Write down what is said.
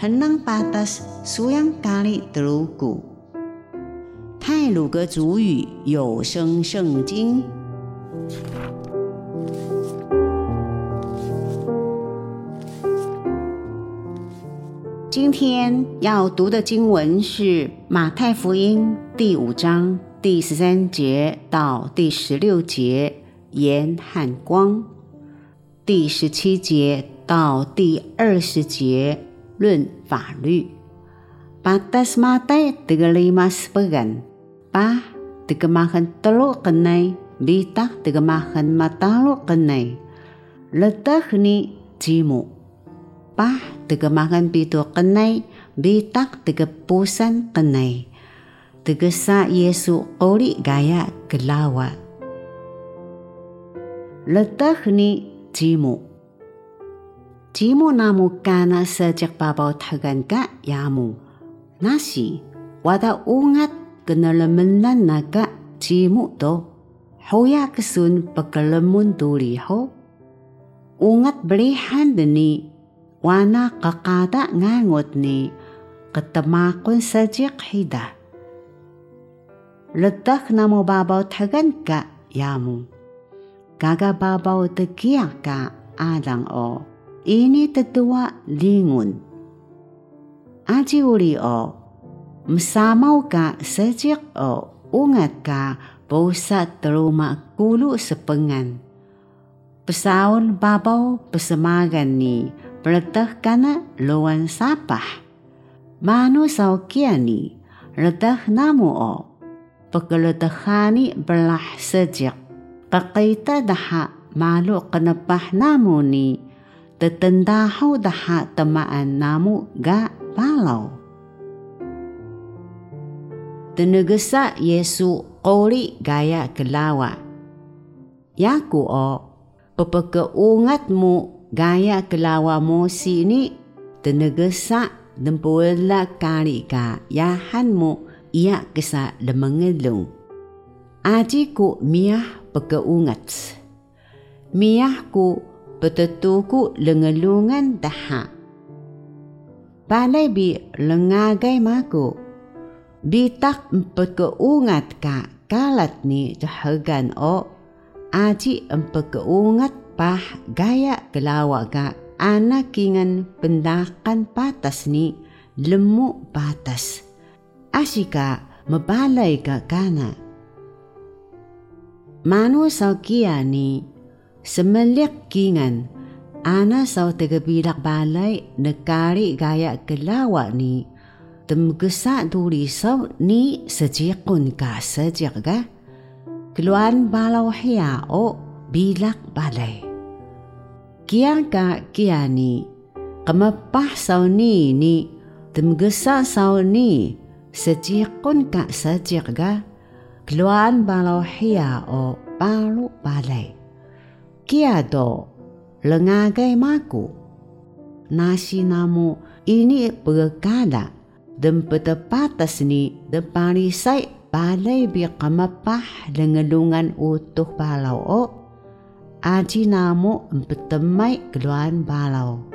henang patas suyang kali telugu。泰鲁格族语有声圣经。今天要读的经文是马太福音第五章第十三节到第十六节，盐和光；第十七节到第二十节，论法律。Batas mata tiga lima sepegan, pah tiga makan telur kenai, bitah tiga makan matalu kenai. Letah ni jimu. pah tegemakan pitu kenai bitak tegepusan kenai tegesa Yesu ori gaya gelawa letah ni jimu jimu namu kana sejak babau tagan ka yamu nasi wada ungat kenalemenan naga jimu to hoya kesun pekelemun tuli ho ungat berihan deni wana kakada ngangot ni katamakon sa hida. Letak namo babaw tagan ka yamu. Kaga babaw tegiya ka adang o. Ini tetua lingun. Aji uli o. Msamaw ka sajik o. Ungat ka bosa teruma kulu sepengan. Pesaun babaw pesemagan ni kana lawan sapah. Manu sau kiani, ledah namu o. Pagkaletahani belah sejak. Pakaita daha malu kenepah namu ni. Tetendahu daha temaan namu ga balau. Tenegesa Yesu koli gaya kelawa. Yaku o, pepekeungatmu gaya kelawa mosi ni tenegesa dempuela kali ka yahanmu ia kesa lemengelung. Aji ku miah pekeungat. Miah ku petetuku lengelungan daha. Balai bi lengagai maku. Bitak pekeungat ka kalat ni jahagan o. Aji empekeungat pah gaya gelawa ga anak kingan pendakan patas ni lemu patas. Asika mabalay ka kana. Manu sa kia ni semelik kingan ana sa tegabilak balay nekari gaya gelawa ni temgesa duli sa ni sejikun ka sejik ga keluan balau o bilak balay. Kia ka kia ni, kamapah saw ni ni, temgesa saw ni, sejikun ka sejik ga, keluan balau o balu balay. Kia do, lengagay maku. Nasi namu ini berkada, dan petepatas ni depanisay balay bi kamapah lengelungan utuh balau o, aji namo empetemai keluan balau.